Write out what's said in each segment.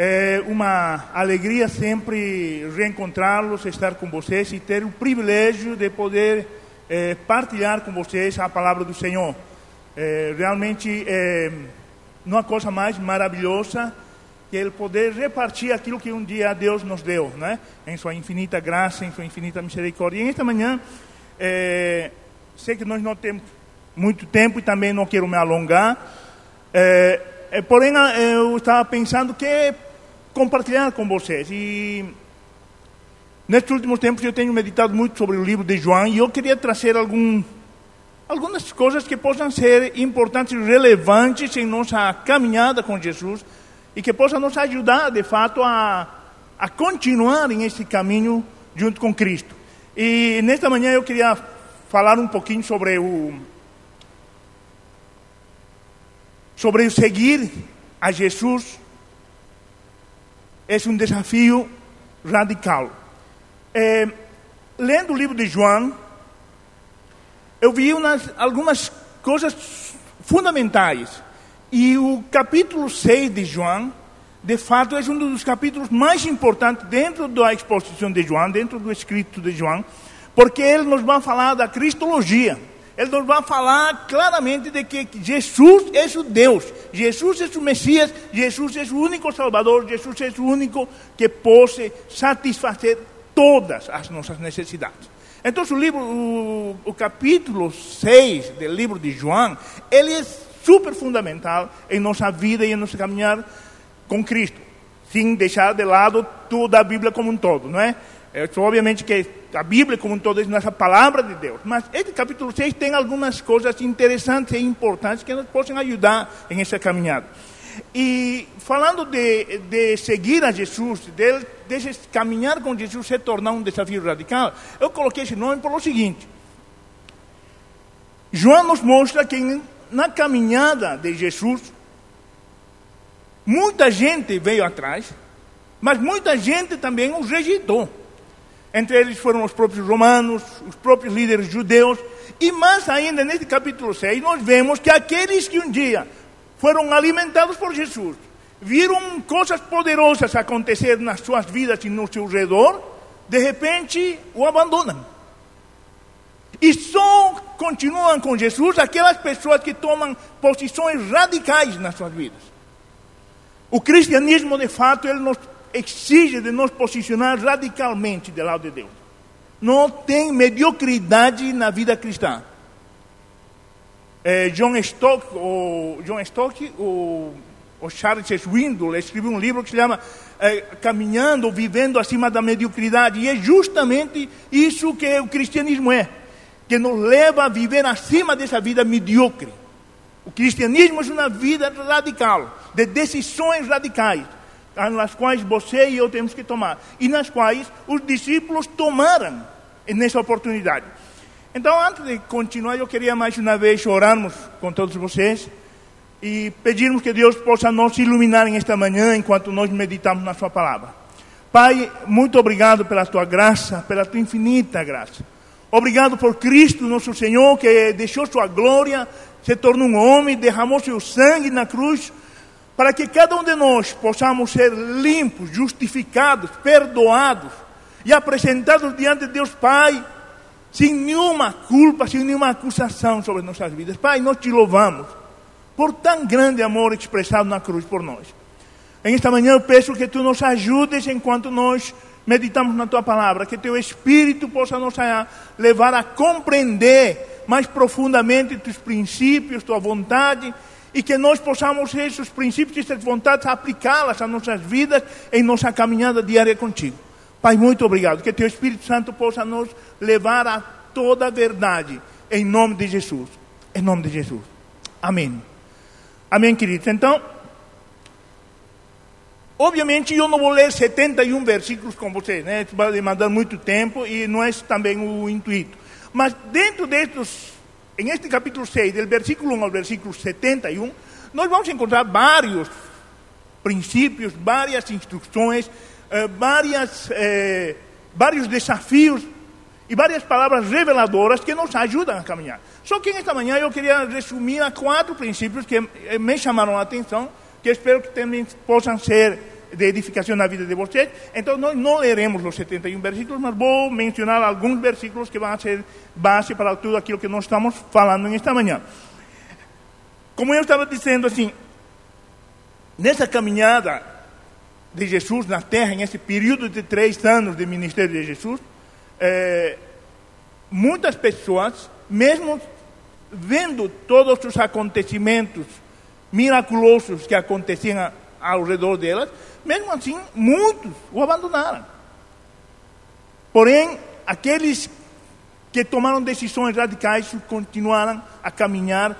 É uma alegria sempre reencontrá-los, estar com vocês e ter o privilégio de poder é, partilhar com vocês a palavra do Senhor. É, realmente é uma coisa mais maravilhosa que ele poder repartir aquilo que um dia Deus nos deu, né? Em sua infinita graça, em sua infinita misericórdia. E esta manhã, é, sei que nós não temos muito tempo e também não quero me alongar. É, é, porém, eu estava pensando que compartilhar com vocês. E nestes últimos tempos eu tenho meditado muito sobre o livro de João e eu queria trazer algum, algumas coisas que possam ser importantes e relevantes em nossa caminhada com Jesus e que possam nos ajudar, de fato, a, a continuar em esse caminho junto com Cristo. E nesta manhã eu queria falar um pouquinho sobre o sobre o seguir a Jesus é um desafio radical. É, lendo o livro de João, eu vi umas, algumas coisas fundamentais. E o capítulo 6 de João, de fato, é um dos capítulos mais importantes dentro da exposição de João, dentro do escrito de João, porque ele nos vai falar da cristologia ele nos vai falar claramente de que Jesus é o Deus, Jesus é o Messias, Jesus é o único Salvador, Jesus é o único que pode satisfazer todas as nossas necessidades. Então, o livro, o, o capítulo 6 do livro de João, ele é super fundamental em nossa vida e em nosso caminhar com Cristo, sem deixar de lado toda a Bíblia como um todo, não é? É, obviamente que a Bíblia como um todo é nossa palavra de Deus, mas este capítulo 6 tem algumas coisas interessantes e importantes que nos possam ajudar em essa caminhada. E falando de, de seguir a Jesus, de, de caminhar com Jesus se tornar um desafio radical, eu coloquei esse nome pelo seguinte: João nos mostra que na caminhada de Jesus, muita gente veio atrás, mas muita gente também o rejeitou. Entre eles foram os próprios romanos, os próprios líderes judeus. E mais ainda, nesse capítulo 6, nós vemos que aqueles que um dia foram alimentados por Jesus, viram coisas poderosas acontecer nas suas vidas e no seu redor, de repente o abandonam. E só continuam com Jesus aquelas pessoas que tomam posições radicais nas suas vidas. O cristianismo, de fato, ele nos exige de nos posicionar radicalmente do lado de Deus. Não tem mediocridade na vida cristã. É, John Stock, o John Stock, o, o Charles Swindoll escreveu um livro que se chama é, Caminhando, Vivendo Acima da Mediocridade. E é justamente isso que o cristianismo é, que nos leva a viver acima dessa vida medíocre. O cristianismo é uma vida radical, de decisões radicais nas quais você e eu temos que tomar, e nas quais os discípulos tomaram nessa oportunidade. Então, antes de continuar, eu queria mais uma vez orarmos com todos vocês e pedirmos que Deus possa nos iluminar nesta manhã enquanto nós meditamos na Sua palavra. Pai, muito obrigado pela Tua graça, pela Tua infinita graça. Obrigado por Cristo, nosso Senhor, que deixou Sua glória, se tornou um homem, derramou seu sangue na cruz para que cada um de nós possamos ser limpos, justificados, perdoados e apresentados diante de Deus Pai, sem nenhuma culpa, sem nenhuma acusação sobre nossas vidas. Pai, nós te louvamos por tão grande amor expressado na cruz por nós. Em esta manhã eu peço que tu nos ajudes enquanto nós meditamos na tua palavra, que teu Espírito possa nos levar a compreender mais profundamente teus princípios, tua vontade e que nós possamos esses princípios e essas vontades aplicá-las às nossas vidas em nossa caminhada diária contigo. Pai, muito obrigado. Que teu Espírito Santo possa nos levar a toda a verdade em nome de Jesus. Em nome de Jesus. Amém. Amém, queridos. Então, obviamente eu não vou ler 71 versículos com vocês, né? Isso vai demandar muito tempo e não é também o intuito. Mas dentro destes em este capítulo 6, del versículo 1 ao versículo 71, nós vamos encontrar vários princípios, várias instruções, eh, várias, eh, vários desafios e várias palavras reveladoras que nos ajudam a caminhar. Só que nesta manhã eu queria resumir a quatro princípios que eh, me chamaram a atenção, que espero que também possam ser de edificação na vida de vocês. Então, nós não leremos os 71 versículos, mas vou mencionar alguns versículos que vão ser base para tudo aquilo que nós estamos falando nesta manhã. Como eu estava dizendo, assim, nessa caminhada de Jesus na terra, nesse período de três anos de ministério de Jesus, é, muitas pessoas, mesmo vendo todos os acontecimentos miraculosos que aconteciam ao redor delas, mesmo assim, muitos o abandonaram. Porém, aqueles que tomaram decisões radicais continuaram a caminhar,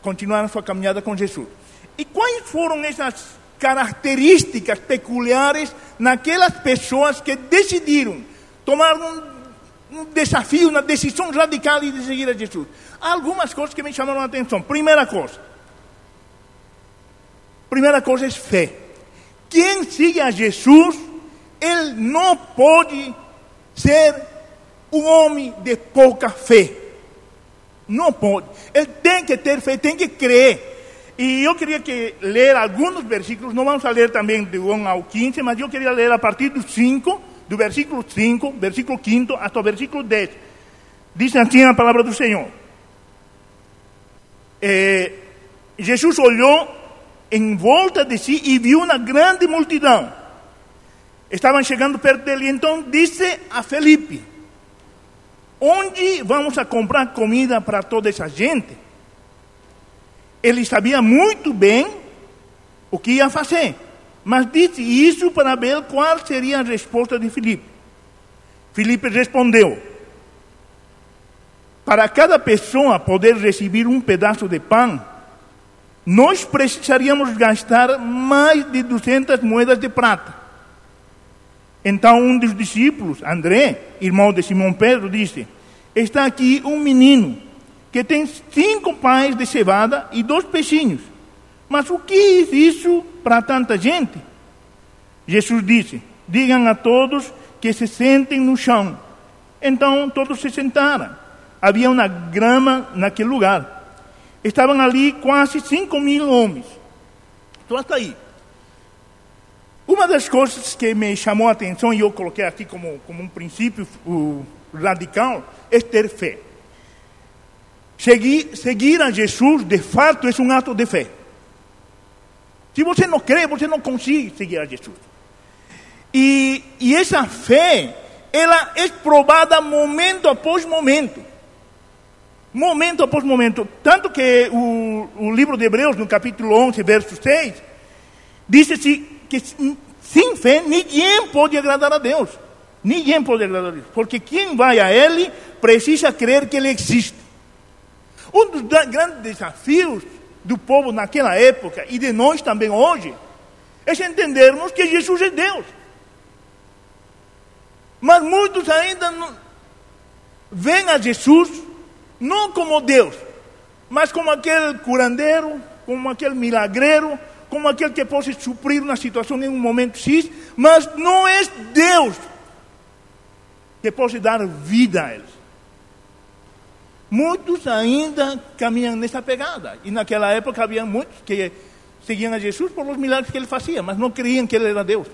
continuaram sua caminhada com Jesus. E quais foram essas características peculiares naquelas pessoas que decidiram tomar um, um desafio, uma decisão radical de seguir a Jesus? Há algumas coisas que me chamaram a atenção. Primeira coisa, primeira coisa é fé. Quem sigue a Jesus, ele não pode ser um homem de pouca fé. Não pode. Ele tem que ter fé, tem que crer. E eu queria que ler alguns versículos, não vamos ler também de 1 ao 15, mas eu queria ler a partir do 5, do versículo 5, versículo 5 até o versículo 10. Diz assim a palavra do Senhor. É, Jesus olhou em volta de si e viu uma grande multidão. Estavam chegando perto dele, então disse a Felipe: Onde vamos a comprar comida para toda essa gente? Ele sabia muito bem o que ia fazer, mas disse isso para ver qual seria a resposta de Filipe. Filipe respondeu: Para cada pessoa poder receber um pedaço de pão, nós precisaríamos gastar mais de 200 moedas de prata. Então um dos discípulos, André, irmão de Simão Pedro, disse: Está aqui um menino que tem cinco pães de cevada e dois peixinhos. Mas o que é isso para tanta gente? Jesus disse: Digam a todos que se sentem no chão. Então todos se sentaram. Havia uma grama naquele lugar. Estavam ali quase 5 mil homens. Então, até aí. Uma das coisas que me chamou a atenção, e eu coloquei aqui como, como um princípio radical, é ter fé. Seguir, seguir a Jesus, de fato, é um ato de fé. Se você não crê, você não consegue seguir a Jesus. E, e essa fé, ela é provada momento após momento. Momento após momento. Tanto que o, o livro de Hebreus, no capítulo 11, verso 6, diz-se que sem fé ninguém pode agradar a Deus. Ninguém pode agradar a Deus. Porque quem vai a Ele precisa crer que Ele existe. Um dos grandes desafios do povo naquela época e de nós também hoje é entendermos que Jesus é Deus. Mas muitos ainda não vêm a Jesus não como Deus, mas como aquele curandeiro, como aquele milagreiro, como aquele que pode suprir uma situação em um momento X, mas não é Deus que pode dar vida a eles. Muitos ainda caminham nessa pegada. E naquela época havia muitos que seguiam a Jesus por os milagres que ele fazia, mas não criam que ele era Deus.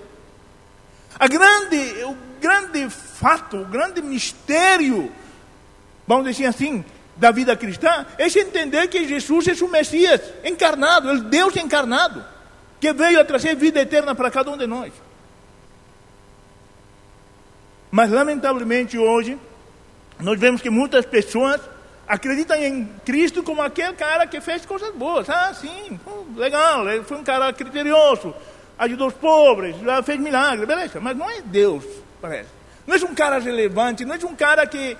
A grande, o grande fato, o grande mistério, vamos dizer assim, da vida cristã é entender que Jesus é o Messias encarnado, o Deus encarnado, que veio a trazer vida eterna para cada um de nós. Mas, lamentavelmente, hoje, nós vemos que muitas pessoas acreditam em Cristo como aquele cara que fez coisas boas. Ah, sim, legal, ele foi um cara criterioso, ajudou os pobres, fez milagres, beleza, mas não é Deus, parece. Não é um cara relevante, não é um cara que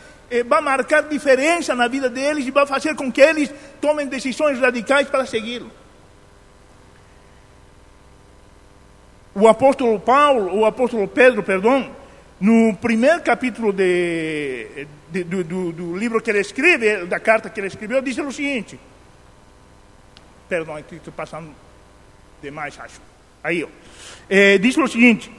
vai marcar diferença na vida deles e vai fazer com que eles tomem decisões radicais para segui-lo. O apóstolo Paulo, o apóstolo Pedro, perdão, no primeiro capítulo de, de, do, do, do, livro que ele escreve, da carta que ele escreveu, diz o seguinte. Perdão, estou passando demais, acho. Aí, ó. É, diz o seguinte: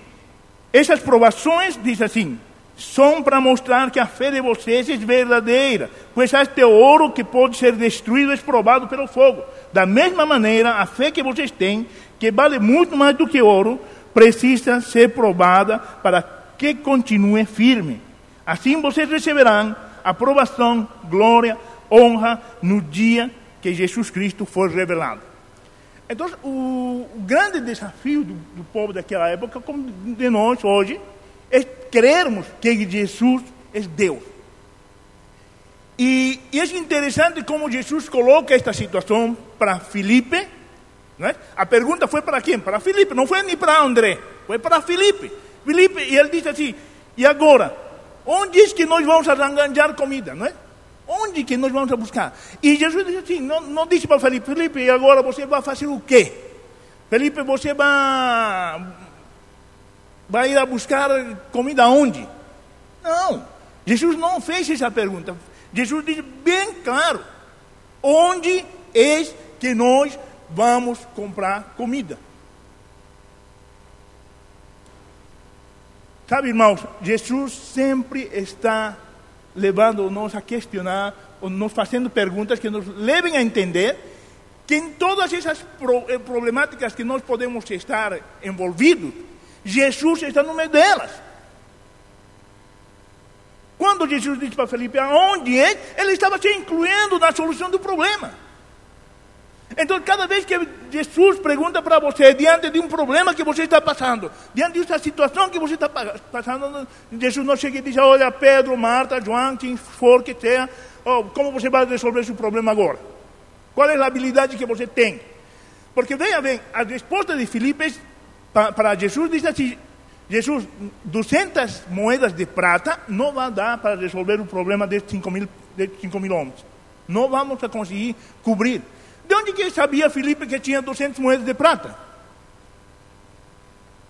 essas provações, diz assim, são para mostrar que a fé de vocês é verdadeira, pois este ouro que pode ser destruído é provado pelo fogo. Da mesma maneira, a fé que vocês têm, que vale muito mais do que ouro, precisa ser provada para que continue firme. Assim vocês receberão aprovação, glória, honra no dia que Jesus Cristo for revelado. Então, o, grande desafio do, do povo daquela época, como de nós hoje, é crermos que Jesus é Deus. E, e, é interessante como Jesus coloca esta situação para Filipe. Né? A pergunta foi para quem? Para Filipe, não foi nem para André, foi para Filipe. Filipe, e ele disse assim: e agora? Onde é que nós vamos arranjar comida? Não é? Onde que nós vamos buscar? E Jesus disse assim: não, não disse para Felipe, Felipe, e agora você vai fazer o quê? Felipe, você vai, vai ir a buscar comida onde? Não, Jesus não fez essa pergunta. Jesus disse bem claro: onde é que nós vamos comprar comida? Sabe, irmãos, Jesus sempre está levando-nos a questionar, ou nos fazendo perguntas que nos levem a entender que em todas essas eh, problemáticas que nós podemos estar envolvidos, Jesus está no meio delas. Quando Jesus disse para Felipe aonde é, ele estava se incluindo na solução do problema. Então, cada vez que Jesus pergunta para você, diante de um problema que você está passando, diante de uma situação que você está passando, Jesus não chega e diz: Olha, Pedro, Marta, João, quem for que seja, oh, como você vai resolver esse problema agora? Qual é a habilidade que você tem? Porque, veja bem, a resposta de Filipe para Jesus diz assim: Jesus, 200 moedas de prata não vai dar para resolver o problema de 5 mil, de 5 mil homens. Não vamos conseguir cobrir. De onde que sabia Filipe que tinha 200 moedas de prata?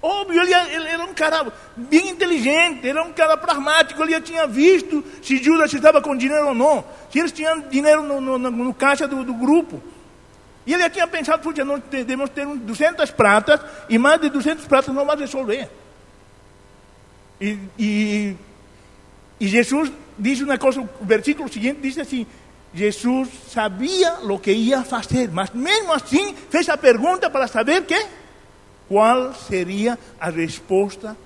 Óbvio, ele, ele, era um cara bem inteligente, era um cara pragmático, ele já tinha visto se Judas estava com dinheiro ou não, se eles tinham dinheiro no, no, no caixa do, do, grupo. E ele tinha pensado, puxa, nós devemos ter 200 pratas, e mais de 200 pratas não vai resolver. E, e, e Jesus diz uma coisa, o versículo seguinte diz assim, Jesus sabia o que ia fazer, mas mesmo assim fez a pergunta para saber que qual seria a resposta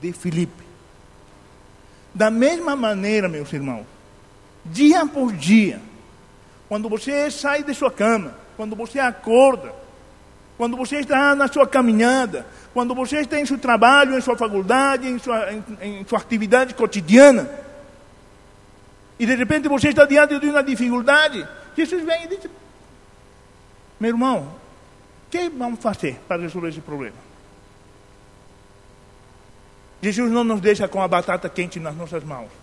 de Filipe. Da mesma maneira, meus irmãos, dia por dia, quando você sai de sua cama, quando você acorda, quando você está na sua caminhada, quando você está em seu trabalho, em sua faculdade, em sua, em, em sua atividade cotidiana, e de repente você está diante de uma dificuldade, Jesus vem e diz: Meu irmão, o que vamos fazer para resolver esse problema? Jesus não nos deixa com a batata quente nas nossas mãos.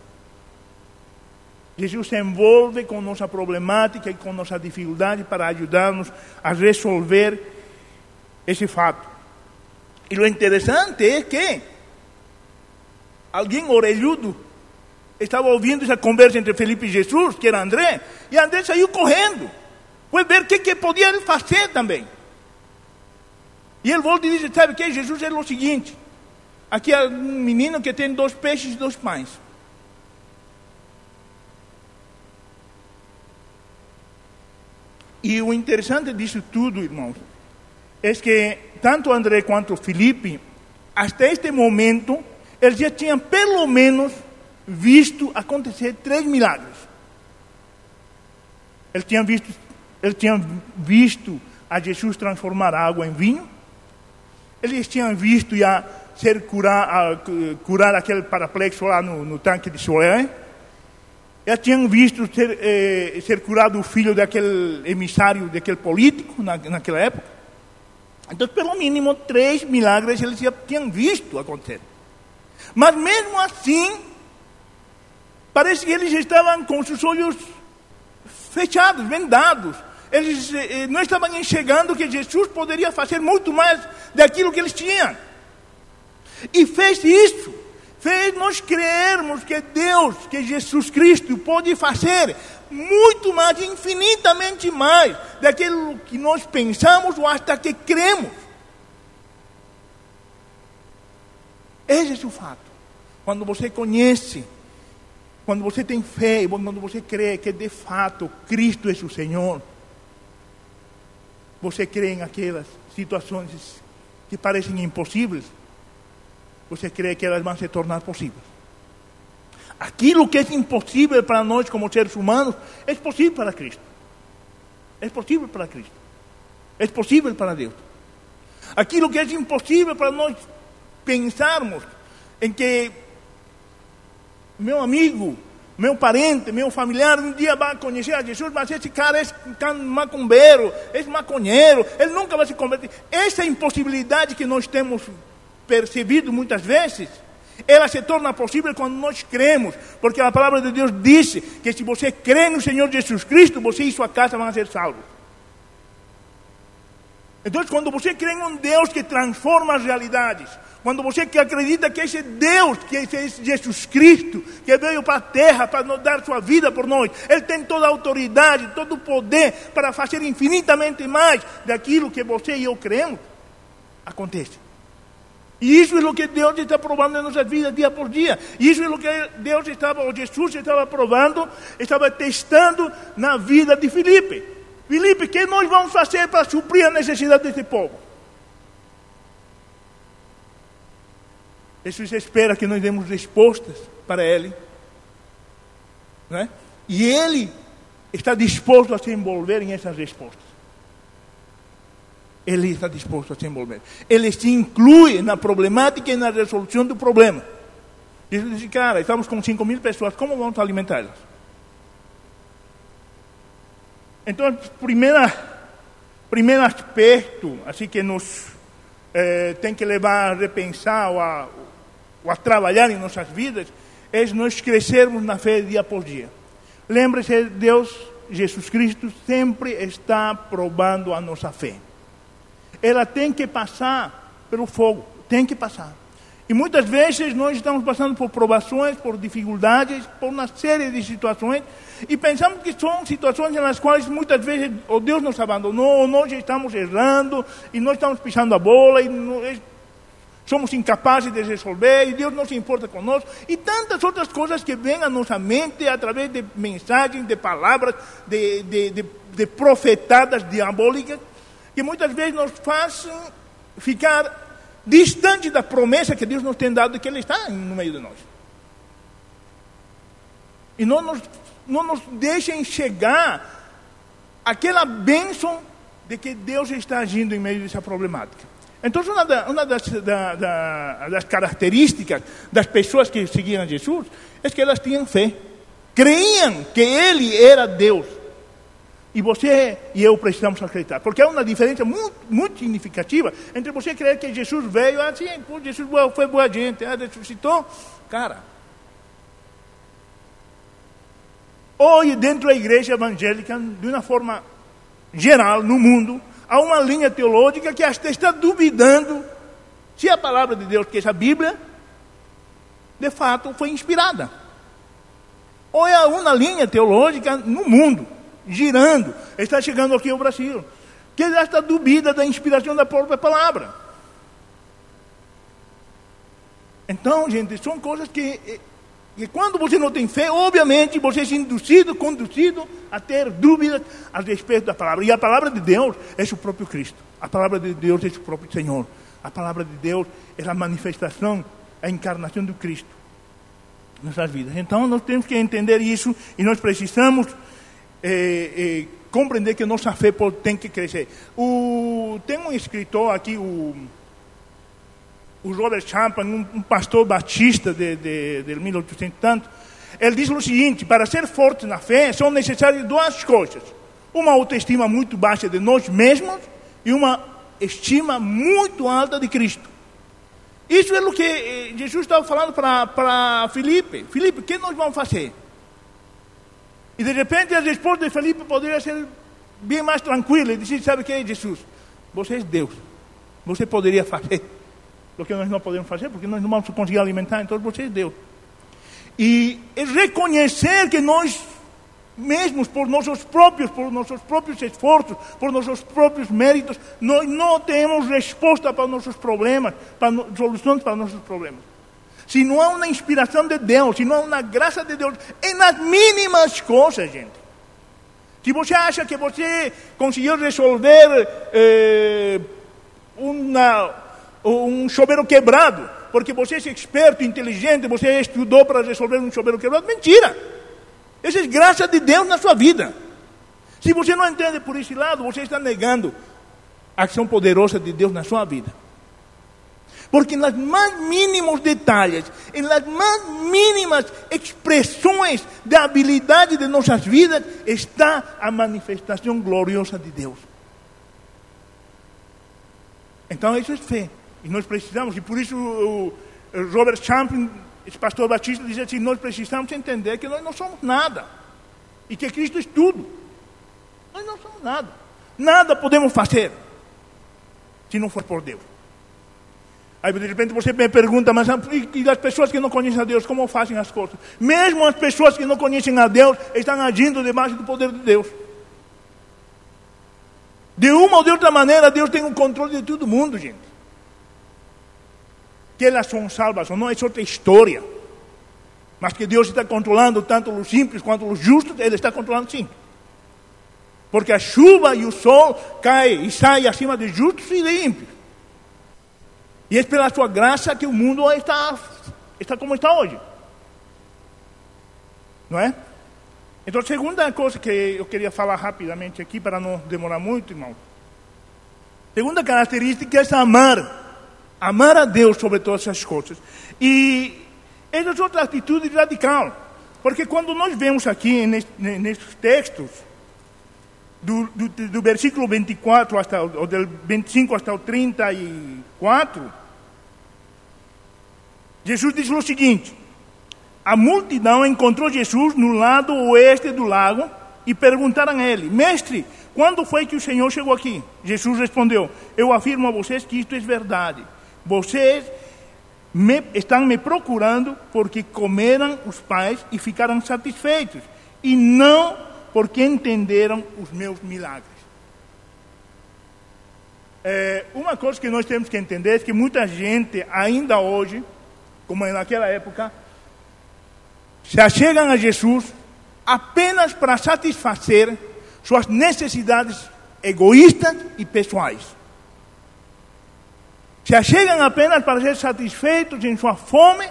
Jesus se envolve com nossa problemática e com nossa dificuldade para ajudar-nos a resolver esse fato. E o interessante é que alguém orelhudo estava ouvindo essa conversa entre Felipe e Jesus, que era André, e André saiu correndo. Foi ver o que, que podia ele fazer também. E ele volta e diz: Sabe o que? Jesus é o seguinte: aqui é um menino que tem dois peixes e dois pães. E o interessante disso tudo, irmãos, é que tanto André quanto Felipe, até este momento, eles já tinham pelo menos visto acontecer três milagres. Ele tinha visto, ele tinha visto a Jesus transformar a água em vinho. Eles tinham visto já ser curar, curar aquele paraplexo lá no, no tanque de Soé. Já tinham visto ser, eh, ser curado o filho daquele emissário, daquele político na, naquela época. Então, pelo mínimo, três milagres eles já tinham visto acontecer. Mas mesmo assim, Parece que eles estavam com os olhos fechados, vendados. Eles eh, não estavam enxergando que Jesus poderia fazer muito mais daquilo que eles tinham. E fez isso. Fez nós crermos que Deus, que Jesus Cristo pode fazer muito mais, infinitamente mais, daquilo que nós pensamos ou até que cremos. Esse é o fato. Quando você conhece quando você tem fé, quando você crê que de fato Cristo é o Senhor, você crê em aquelas situações que parecem impossíveis, você crê que elas vão se tornar possíveis. Aquilo que é impossível para nós como seres humanos, é possível para Cristo. É possível para Cristo. É possível para Deus. Aquilo que é impossível para nós pensarmos em que meu amigo, meu parente, meu familiar um dia vai conhecer a Jesus, mas esse cara é macumbeiro, é maconheiro, ele nunca vai se converter. Essa impossibilidade que nós temos percebido muitas vezes, ela se torna possível quando nós cremos, porque a palavra de Deus disse que se você crê no Senhor Jesus Cristo, você e sua casa vão ser salvos. Então, quando você crê em um Deus que transforma as realidades, quando você acredita que esse Deus, que esse Jesus Cristo, que veio para a terra para nos dar sua vida por nós, Ele tem toda a autoridade, todo o poder para fazer infinitamente mais daquilo que você e eu cremos, acontece. E isso é o que Deus está provando em nossas vidas dia por dia. Isso é o que Deus estava, ou Jesus estava provando, estava testando na vida de Filipe. Filipe, o que nós vamos fazer para suprir a necessidade desse povo? Jesus espera que nós demos respostas para Ele. Né? E Ele está disposto a se envolver em essas respostas. Ele está disposto a se envolver. Ele se inclui na problemática e na resolução do problema. Jesus diz, cara, estamos com 5 mil pessoas, como vamos alimentá-las? Então, primeira, primeiro aspecto, assim que nos eh, tem que levar a repensar ou a, ou a trabalhar em nossas vidas, é nós crescermos na fé dia por dia. Lembre-se, Deus, Jesus Cristo, sempre está provando a nossa fé. Ela tem que passar pelo fogo, tem que passar. E muitas vezes nós estamos passando por provações, por dificuldades, por uma série de situações, e pensamos que são situações nas quais muitas vezes o Deus nos abandonou, ou nós estamos errando, e nós estamos pisando a bola, e somos incapazes de resolver e Deus não se importa conosco, e tantas outras coisas que vêm à nossa mente através de mensagens, de palavras, de, de, de, de profetadas diabólicas, que muitas vezes nos fazem ficar distante da promessa que Deus nos tem dado que Ele está no meio de nós. E não nos, não nos deixem chegar aquela bênção de que Deus está agindo em meio dessa problemática. Então, uma, da, uma das, da, da, das, características das pessoas que seguiam Jesus é que elas tinham fé. Creiam que Ele era Deus. E você e eu precisamos acreditar. Porque há uma diferença muito, muito significativa entre você crer que Jesus veio assim, pô, Jesus foi boa gente, ah, ressuscitou. Cara, hoje dentro da igreja evangélica, de uma forma geral, no mundo, há uma linha teológica que até está duvidando se a palavra de Deus, que é a Bíblia, de fato foi inspirada. Ou é uma linha teológica no mundo, girando, está chegando aqui ao Brasil, que esta duvida da inspiração da própria palavra. Então, gente, são coisas que e quando você não tem fé, obviamente você é induzido, conduzido a ter dúvidas a respeito da palavra. E a palavra de Deus é o próprio Cristo. A palavra de Deus é o próprio Senhor. A palavra de Deus é a manifestação, a encarnação do Cristo nossas vidas. Então nós temos que entender isso e nós precisamos eh, eh, compreender que nossa fé tem que crescer. O, tem um escritor aqui, o o Robert Champan, um, um pastor batista de, de, de 1800 e tanto, ele diz o seguinte: para ser forte na fé são necessárias duas coisas: uma autoestima muito baixa de nós mesmos e uma estima muito alta de Cristo. Isso é o que eh, Jesus estava falando para Felipe: Felipe, o que nós vamos fazer? E de repente a resposta de Felipe poderia ser bem mais tranquila. Ele disse: Sabe o que é Jesus? Você é Deus. Você poderia fazer do que nós não podemos fazer, porque nós não vamos conseguir alimentar, então você é Deus. E é reconhecer que nós mesmos, por nossos próprios, por nossos próprios esforços, por nossos próprios méritos, nós não temos resposta para nossos problemas, para soluções para nossos problemas. Se não há uma inspiração de Deus, se não há uma graça de Deus, é nas mínimas coisas, gente. Se você acha que você conseguiu resolver eh, uma um chuveiro quebrado, porque você é experto, inteligente, você estudou para resolver um chuveiro quebrado. Mentira! Essa é graça de Deus na sua vida. Se você não entende por esse lado, você está negando a ação poderosa de Deus na sua vida. Porque nas mais mínimos detalhes, las mais mínimas expressões da habilidade de nossas vidas, está a manifestação gloriosa de Deus. Então, isso é fé. E nós precisamos, e por isso o Robert Champion, esse pastor batista, diz assim: nós precisamos entender que nós não somos nada. E que Cristo é tudo. Nós não somos nada. Nada podemos fazer se não for por Deus. Aí de repente você me pergunta, mas e as pessoas que não conhecem a Deus, como fazem as coisas? Mesmo as pessoas que não conhecem a Deus estão agindo debaixo do poder de Deus. De uma ou de outra maneira, Deus tem o controle de todo mundo, gente. Que elas são salvas ou não, é outra história. Mas que Deus está controlando tanto os simples quanto os justos, Ele está controlando sim. Porque a chuva e o sol caem e saem acima de justos e de ímpios. E é pela sua graça que o mundo está, está como está hoje. Não é? Então, a segunda coisa que eu queria falar rapidamente aqui, para não demorar muito, irmão. Segunda característica é amar. Amar a Deus sobre todas as coisas. E essa é outra atitude radical. Porque quando nós vemos aqui nesses textos, do, do, do versículo 24 hasta, ou del 25 até o 34, Jesus diz o seguinte: a multidão encontrou Jesus no lado oeste do lago e perguntaram a ele: Mestre, quando foi que o Senhor chegou aqui? Jesus respondeu: Eu afirmo a vocês que isto é verdade. Vocês me, estão me procurando porque comeram os pais e ficaram satisfeitos, e não porque entenderam os meus milagres. É, uma coisa que nós temos que entender é que muita gente, ainda hoje, como naquela época, se achegam a Jesus apenas para satisfazer suas necessidades egoístas e pessoais. Se achegam apenas para ser satisfeitos em sua fome,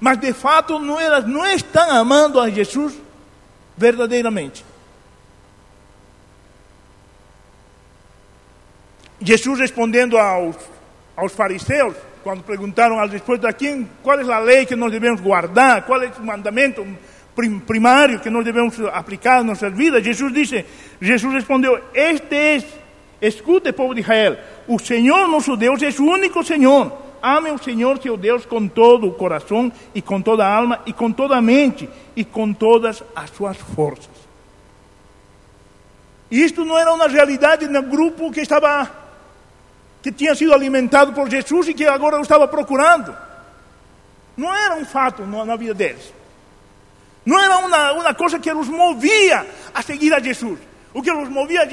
mas de fato não, elas não estão amando a Jesus verdadeiramente. Jesus respondendo aos, aos fariseus, quando perguntaram al respeito a quem, qual é a lei que nós devemos guardar, qual é o mandamento primário que nós devemos aplicar em nossas vidas, Jesus disse, Jesus respondeu, este é, escute povo de Israel, o Senhor nosso Deus é o único Senhor, ame o Senhor seu Deus com todo o coração e com toda a alma e com toda a mente e com todas as suas forças. Isto não era uma realidade no grupo que estava que tinha sido alimentado por Jesus e que agora eu estava procurando. Não era um fato na vida deles. Não era uma, uma coisa que os movia a seguir a Jesus. O que os movia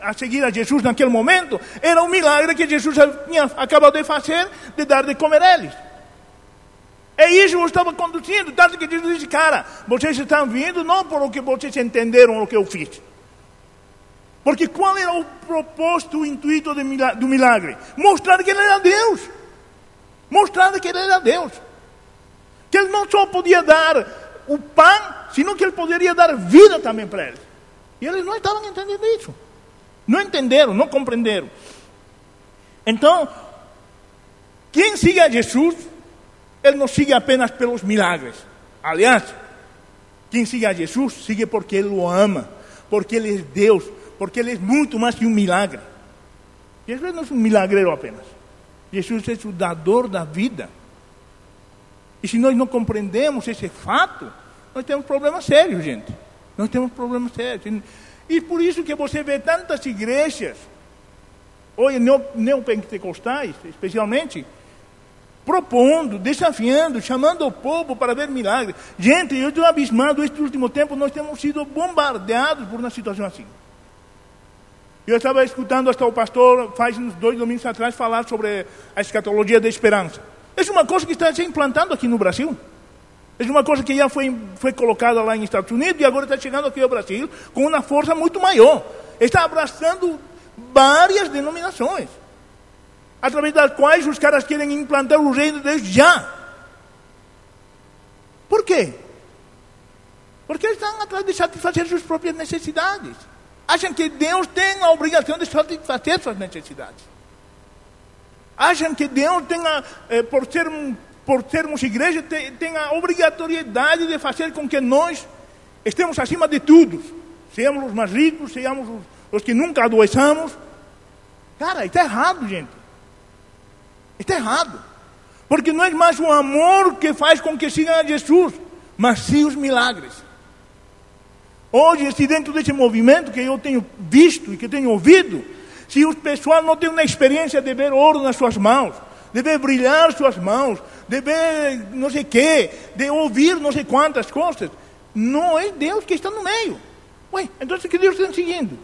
a seguir a Jesus naquele momento era o milagre que Jesus tinha acabado de fazer de dar de comer a eles. É isso que eu estava conduzindo. Tanto que Jesus disse, cara, vocês estão vindo não por o que vocês entenderam o que eu fiz. Porque qual era o propósito, o intuito do milagre? Mostrar que ele era Deus. Mostrar que ele era Deus. Que ele não só podia dar o pão, sino que ele poderia dar vida também para eles. E eles não estavam entendendo isso. Não entenderam, não compreenderam. Então, quem sigue a Jesus, ele não sigue apenas pelos milagres. Aliás, quem sigue a Jesus, sigue porque ele o ama, porque ele é Deus, porque Ele é muito mais que um milagre. Jesus não é um milagreiro apenas. Jesus é o dador da vida. E se nós não compreendemos esse fato, nós temos problemas sérios, gente. Nós temos problemas sérios. E por isso que você vê tantas igrejas, hoje neopentecostais, especialmente, propondo, desafiando, chamando o povo para ver milagres. Gente, eu estou abismado, este último tempo nós temos sido bombardeados por uma situação assim. Eu estava escutando até o pastor, faz uns dois domingos atrás, falar sobre a escatologia da esperança. É uma coisa que está se implantando aqui no Brasil. É uma coisa que já foi, foi colocada lá nos Estados Unidos e agora está chegando aqui ao Brasil com uma força muito maior. Está abraçando várias denominações. através das quais os caras querem implantar o reino de Deus já. Por quê? Porque eles estão atrás de satisfazer suas próprias necessidades. Acham que Deus tem a obrigação de satisfazer suas necessidades. Acham que Deus tem, a, eh, por, ser, por sermos igreja, tem, tem a obrigatoriedade de fazer com que nós estemos acima de tudo. Sejamos os mais ricos, sejamos os, os que nunca adoeçamos. Cara, está errado, gente. Está errado. Porque não é mais o amor que faz com que sigam a Jesus, mas sim os milagres. Hoje, se dentro desse movimento que eu tenho visto e que tenho ouvido, se o pessoal não tem uma experiência de ver ouro nas suas mãos, de ver brilhar suas mãos, de ver não sei o quê, de ouvir não sei quantas coisas, não é Deus que está no meio. Ué, então que Deus está seguindo?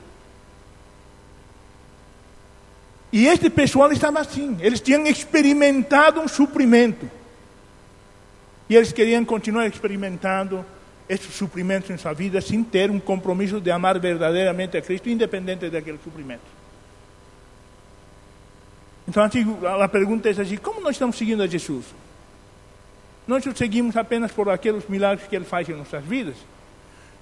E este pessoal estava assim, eles tinham experimentado um suprimento. E eles queriam continuar experimentando esses suprimentos em sua vida sem ter um compromisso de amar verdadeiramente a Cristo, independente daquele suprimento. Então a pergunta é assim: como nós estamos seguindo a Jesus? Nós o seguimos apenas por aqueles milagres que Ele faz em nossas vidas?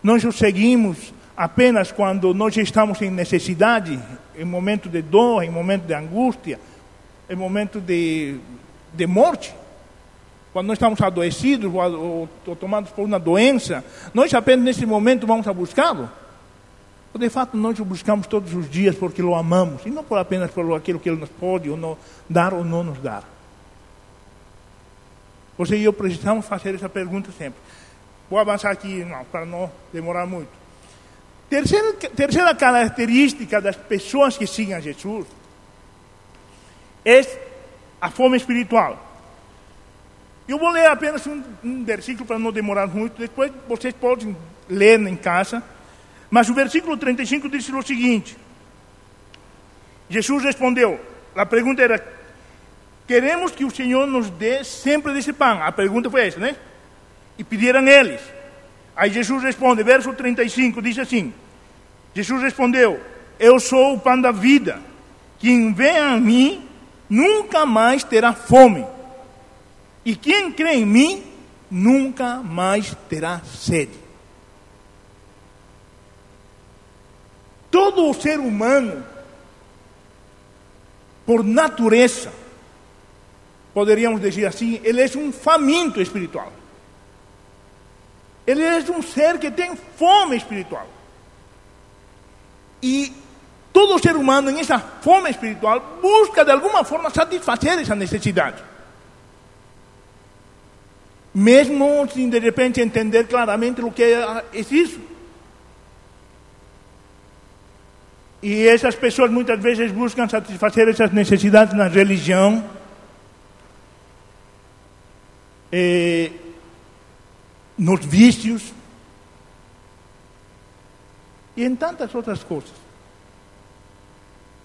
Nós o seguimos apenas quando nós estamos em necessidade, em momento de dor, em momento de angústia, em momento de, de morte? Quando nós estamos adoecidos ou, ou, ou tomados por uma doença, nós apenas nesse momento vamos a buscá-lo? Ou de fato nós o buscamos todos os dias porque o amamos, e não por apenas por aquilo que ele nos pode ou não, dar ou não nos dar? Você e eu precisamos fazer essa pergunta sempre. Vou avançar aqui não, para não demorar muito. Terceira, terceira característica das pessoas que seguem a Jesus é a fome espiritual. Eu vou ler apenas um, um versículo para não demorar muito, depois vocês podem ler em casa. Mas o versículo 35 diz o seguinte: Jesus respondeu, a pergunta era: Queremos que o Senhor nos dê sempre desse pão. A pergunta foi essa, né? E pediram eles. Aí Jesus responde, verso 35, diz assim: Jesus respondeu: Eu sou o pão da vida. Quem vem a mim nunca mais terá fome. E quem crê em mim nunca mais terá sede. Todo o ser humano, por natureza, poderíamos dizer assim, ele é um faminto espiritual. Ele é um ser que tem fome espiritual. E todo ser humano, em essa fome espiritual, busca de alguma forma satisfazer essa necessidade mesmo sem de repente entender claramente o que é isso. E essas pessoas muitas vezes buscam satisfazer essas necessidades na religião, eh, nos vícios e em tantas outras coisas.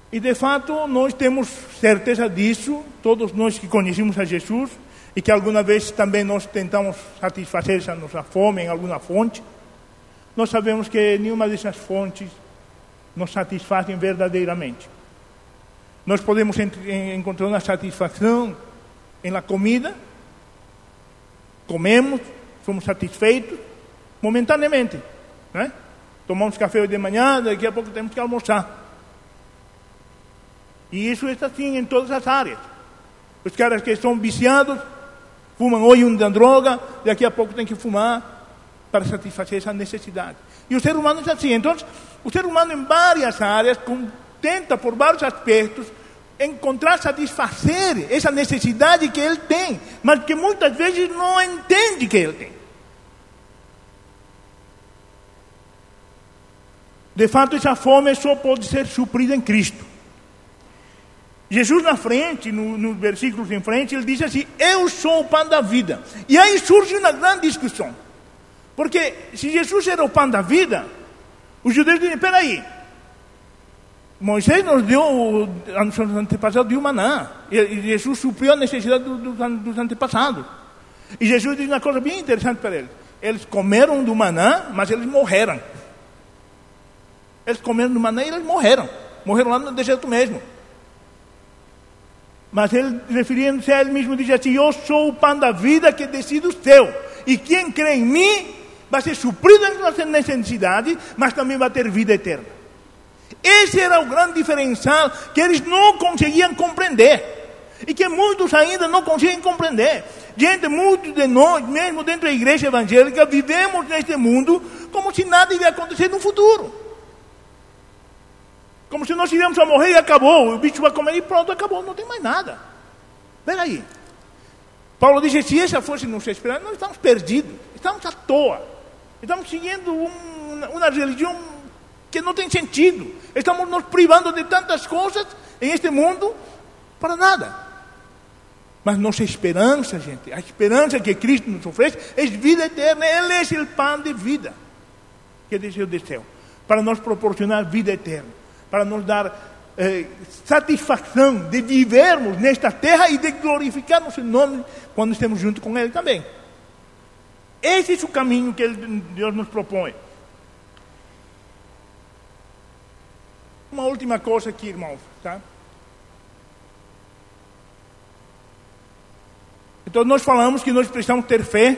E de fato nós temos certeza disso, todos nós que conhecemos a Jesus, e que alguma vez também nós tentamos satisfazer essa nossa fome em alguma fonte, nós sabemos que nenhuma dessas fontes nos satisfazem verdadeiramente. Nós podemos encontrar uma satisfação la comida, comemos, somos satisfeitos momentaneamente, né? Tomamos café de manhã, daqui a pouco temos que almoçar. E isso está assim em todas as áreas. Os caras que são viciados fumam hoje uma droga, daqui a pouco tem que fumar para satisfazer essa necessidade. E o ser humano é assim. Então, o ser humano em várias áreas tenta, por vários aspectos, encontrar satisfazer essa necessidade que ele tem, mas que muitas vezes não entende que ele tem. De fato, essa fome só pode ser suprida em Cristo. Jesus na frente, no, nos versículos em frente, ele diz assim: Eu sou o pão da vida. E aí surge uma grande discussão. Porque se Jesus era o pão da vida, os judeus dizem: peraí, Moisés nos deu, nos antepassados deu maná. E Jesus supriu a necessidade dos antepassados. E Jesus diz uma coisa bem interessante para eles. Eles comeram do maná, mas eles morreram. Eles comeram do maná e eles morreram. Morreram lá no deserto mesmo. Mas ele, referindo-se a ele mesmo, diz assim: Eu sou o pão da vida que desci do céu. E quem crê em mim vai ser suprido suas necessidades, mas também vai ter vida eterna. Esse era o grande diferencial que eles não conseguiam compreender. E que muitos ainda não conseguem compreender. Gente, muitos de nós, mesmo dentro da igreja evangélica, vivemos neste mundo como se nada ia acontecer no futuro. Como se nós iríamos a morrer e acabou. O bicho vai comer e pronto, acabou, não tem mais nada. Espera aí. Paulo diz: se essa fosse nossa esperança, nós estamos perdidos, estamos à toa. Estamos seguindo um, uma religião que não tem sentido. Estamos nos privando de tantas coisas em este mundo para nada. Mas nossa esperança, gente, a esperança que Cristo nos oferece é vida eterna. Ele é o pão de vida que desceu do céu para nos proporcionar vida eterna, para nos dar eh, satisfação de vivermos nesta terra e de glorificar nosso nome quando estamos junto com Ele também. Esse é o caminho que Deus nos propõe. Uma última coisa aqui, irmãos, tá? Então nós falamos que nós precisamos ter fé,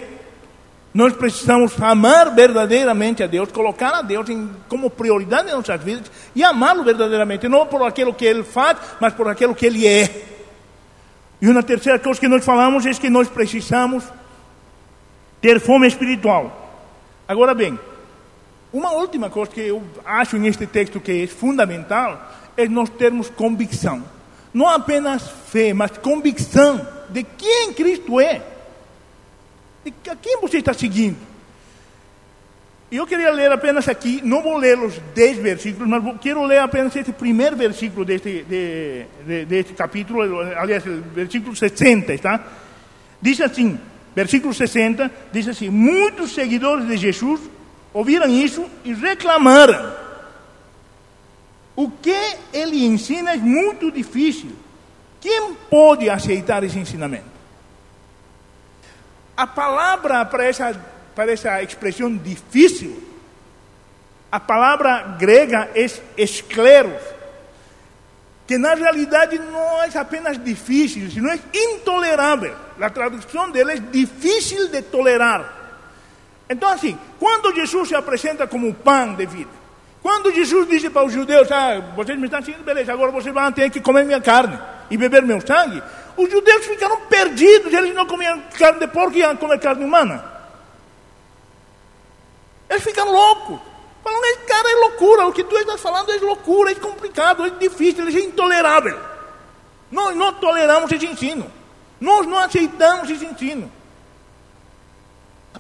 nós precisamos amar verdadeiramente a Deus, colocar a Deus em, como prioridade em nossas vidas e amá-lo verdadeiramente, não por aquilo que Ele faz, mas por aquilo que Ele é. E uma terceira coisa que nós falamos é que nós precisamos ter fome espiritual. Agora bem, uma última coisa que eu acho neste texto que é fundamental é nós termos convicção. Não apenas fé, mas convicção de quem Cristo é, a quem você está seguindo. Eu queria ler apenas aqui, não vou ler os dez versículos, mas quero ler apenas este primeiro versículo deste, de, de, deste capítulo, aliás, versículo 60, está? Diz assim, versículo 60, diz assim: Muitos seguidores de Jesus ouviram isso e reclamaram. O que ele ensina é muito difícil. Quem pode aceitar esse ensinamento? A palavra para essa, para essa expressão difícil, a palavra grega é escleros, que na realidade não é apenas difícil, sino é intolerável. A tradução dele é difícil de tolerar. Então, assim, quando Jesus se apresenta como pão de vida, quando Jesus disse para os judeus, ah, vocês me estão seguindo, beleza, agora vocês vão ter que comer minha carne e beber meu sangue, os judeus ficaram perdidos, eles não comiam carne de porco e iam comer carne humana. Eles ficam loucos. Falam, cara, é loucura, o que tu estás falando é loucura, é complicado, é difícil, é intolerável. Nós não toleramos esse ensino. Nós não aceitamos esse ensino.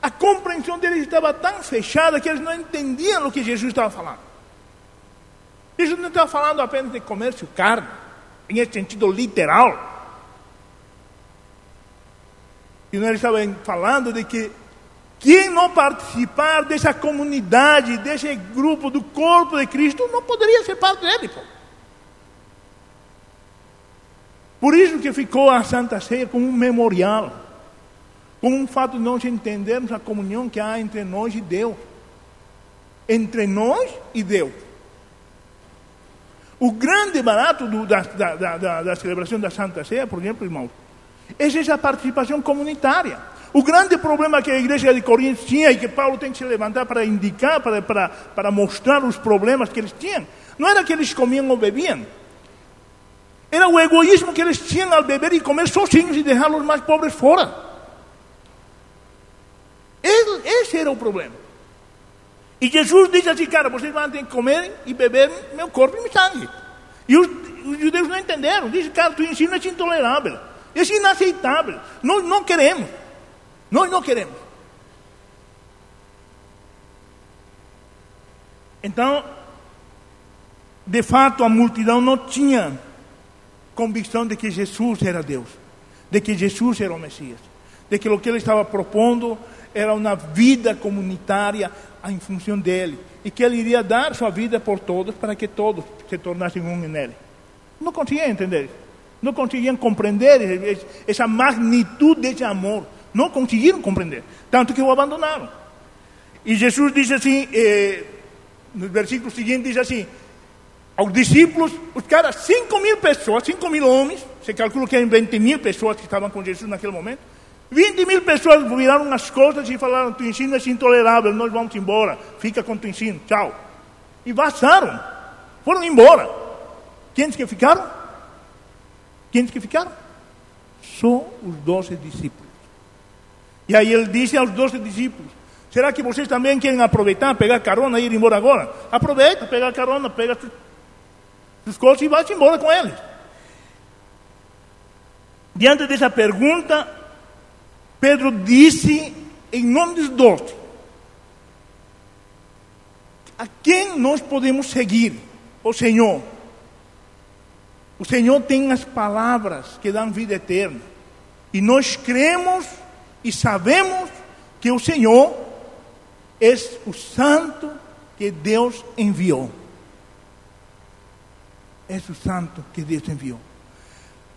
A compreensão deles estava tão fechada que eles não entendiam o que Jesus estava falando. Jesus não estava falando apenas de comércio carne em sentido literal. E nós estávamos falando de que quem não participar dessa comunidade, desse grupo do corpo de Cristo, não poderia ser parte dele. Pô. Por isso que ficou a Santa Ceia como um memorial, como um fato de nós entendermos a comunhão que há entre nós e Deus. Entre nós e Deus. O grande barato do, da, da, da, da, celebração da Santa Ceia, por exemplo, irmãos, é essa participação comunitária. O grande problema que a igreja de Corinto tinha e que Paulo tem que se levantar para indicar, para, para, para mostrar os problemas que eles tinham, não era que eles comiam ou bebiam. Era o egoísmo que eles tinham ao beber e comer sozinhos e deixar os mais pobres fora. Esse era o problema. E Jesus diz assim, cara, vocês vão ter que comer e beber meu corpo e meu sangue. E os, os judeus não entenderam. Diz, cara, tu ensino é intolerável. É inaceitável. Nós não queremos. Nós não queremos. Então, de fato, a multidão não tinha convicção de que Jesus era Deus, de que Jesus era o Messias, de que o que ele estava propondo era uma vida comunitária em função dele e que ele iria dar sua vida por todos para que todos se tornassem um nele. Não conseguiam entender, não conseguiam compreender essa magnitude desse amor, não conseguiram compreender, tanto que o abandonaram. E Jesus diz assim, eh, no versículo seguinte diz assim: aos discípulos, os caras, 5 mil pessoas, 5 mil homens, você calcula que eram 20 mil pessoas que estavam com Jesus naquele momento. 20 mil pessoas viraram as costas e falaram: Tu ensino é intolerável, nós vamos embora, fica com tu ensino, tchau. E vazaram, foram embora. Quem que ficaram? Quem que ficaram? Só os doze discípulos. E aí ele disse aos doze discípulos: Será que vocês também querem aproveitar, pegar carona e ir embora agora? Aproveita, pega carona, pega suas coisas e vai embora com eles. Diante dessa pergunta, Pedro disse em nome dos doze: A quem nós podemos seguir? O Senhor. O Senhor tem as palavras que dão vida eterna. E nós cremos e sabemos que o Senhor é o santo que Deus enviou. É o santo que Deus enviou.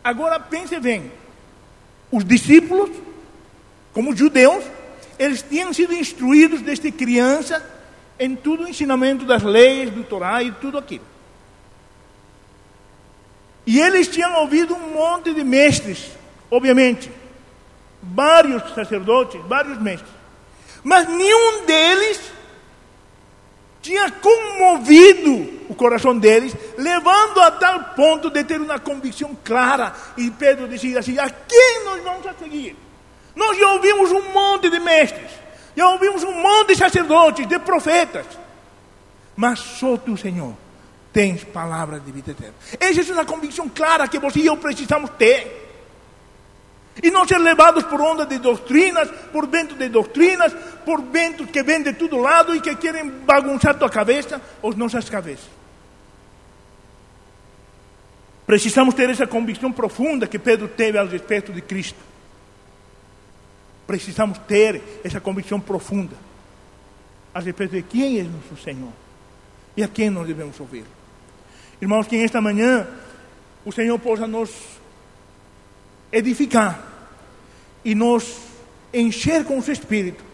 Agora pense bem: os discípulos, como judeus, eles tinham sido instruídos desde criança em todo o ensinamento das leis, do Torá e tudo aquilo. E eles tinham ouvido um monte de mestres, obviamente, vários sacerdotes, vários mestres, mas nenhum deles tinha comovido o coração deles, levando a tal ponto de ter uma convicção clara. E Pedro dizia assim: a quem nós vamos a seguir? Nós já ouvimos um monte de mestres, já ouvimos um monte de sacerdotes, de profetas, mas só tu, Senhor, tens palavras de vida eterna. Essa é uma convicção clara que você e eu precisamos ter. E não ser levados por onda de doutrinas, por vento de doutrinas, por ventos que vêm de todo lado e que querem bagunçar tua cabeça ou nossas cabeças. Precisamos ter essa convicção profunda que Pedro teve a respeito de Cristo. Precisamos ter essa convicção profunda a respeito de quem é nosso Senhor e a quem nós devemos ouvir. Irmãos, que esta manhã o Senhor possa nos edificar e nos encher com o seu Espírito,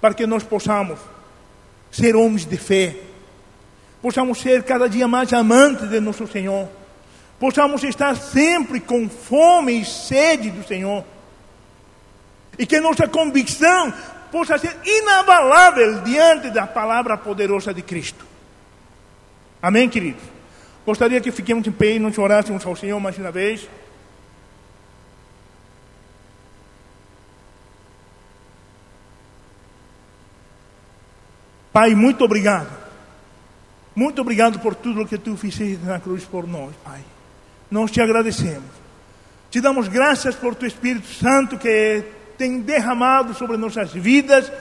para que nós possamos ser homens de fé, possamos ser cada dia mais amantes de nosso Senhor, possamos estar sempre com fome e sede do Senhor, e que nossa convicção possa ser inabalável diante da palavra poderosa de Cristo. Amém, queridos? Gostaria que fiquemos em pé e nos orássemos ao Senhor mais uma vez. Pai, muito obrigado. Muito obrigado por tudo o que tu fizeste na cruz por nós, Pai. Nós te agradecemos. Te damos graças por tu Espírito Santo que tem derramado sobre nossas vidas,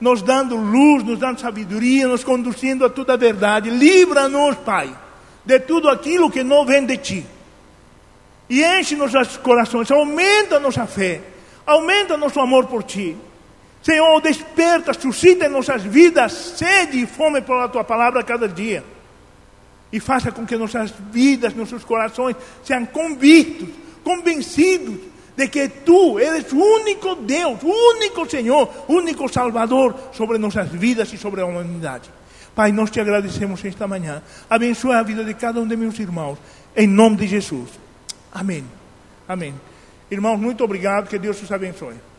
nos dando luz, nos dando sabedoria, nos conduzindo a toda a verdade. Livra-nos, Pai, de tudo aquilo que não vem de ti. E enche nossos corações, aumenta nossa fé, aumenta nosso amor por ti. Senhor, desperta, suscita em nossas vidas sede e fome pela tua palavra cada dia. E faça com que nossas vidas, nossos corações sejam convictos, convencidos de que tu eres o único Deus, o único Senhor, o único Salvador sobre nossas vidas e sobre a humanidade. Pai, nós te agradecemos esta manhã. Abençoa a vida de cada um de meus irmãos. Em nome de Jesus. Amém. Amém. Irmãos, muito obrigado. Que Deus os abençoe.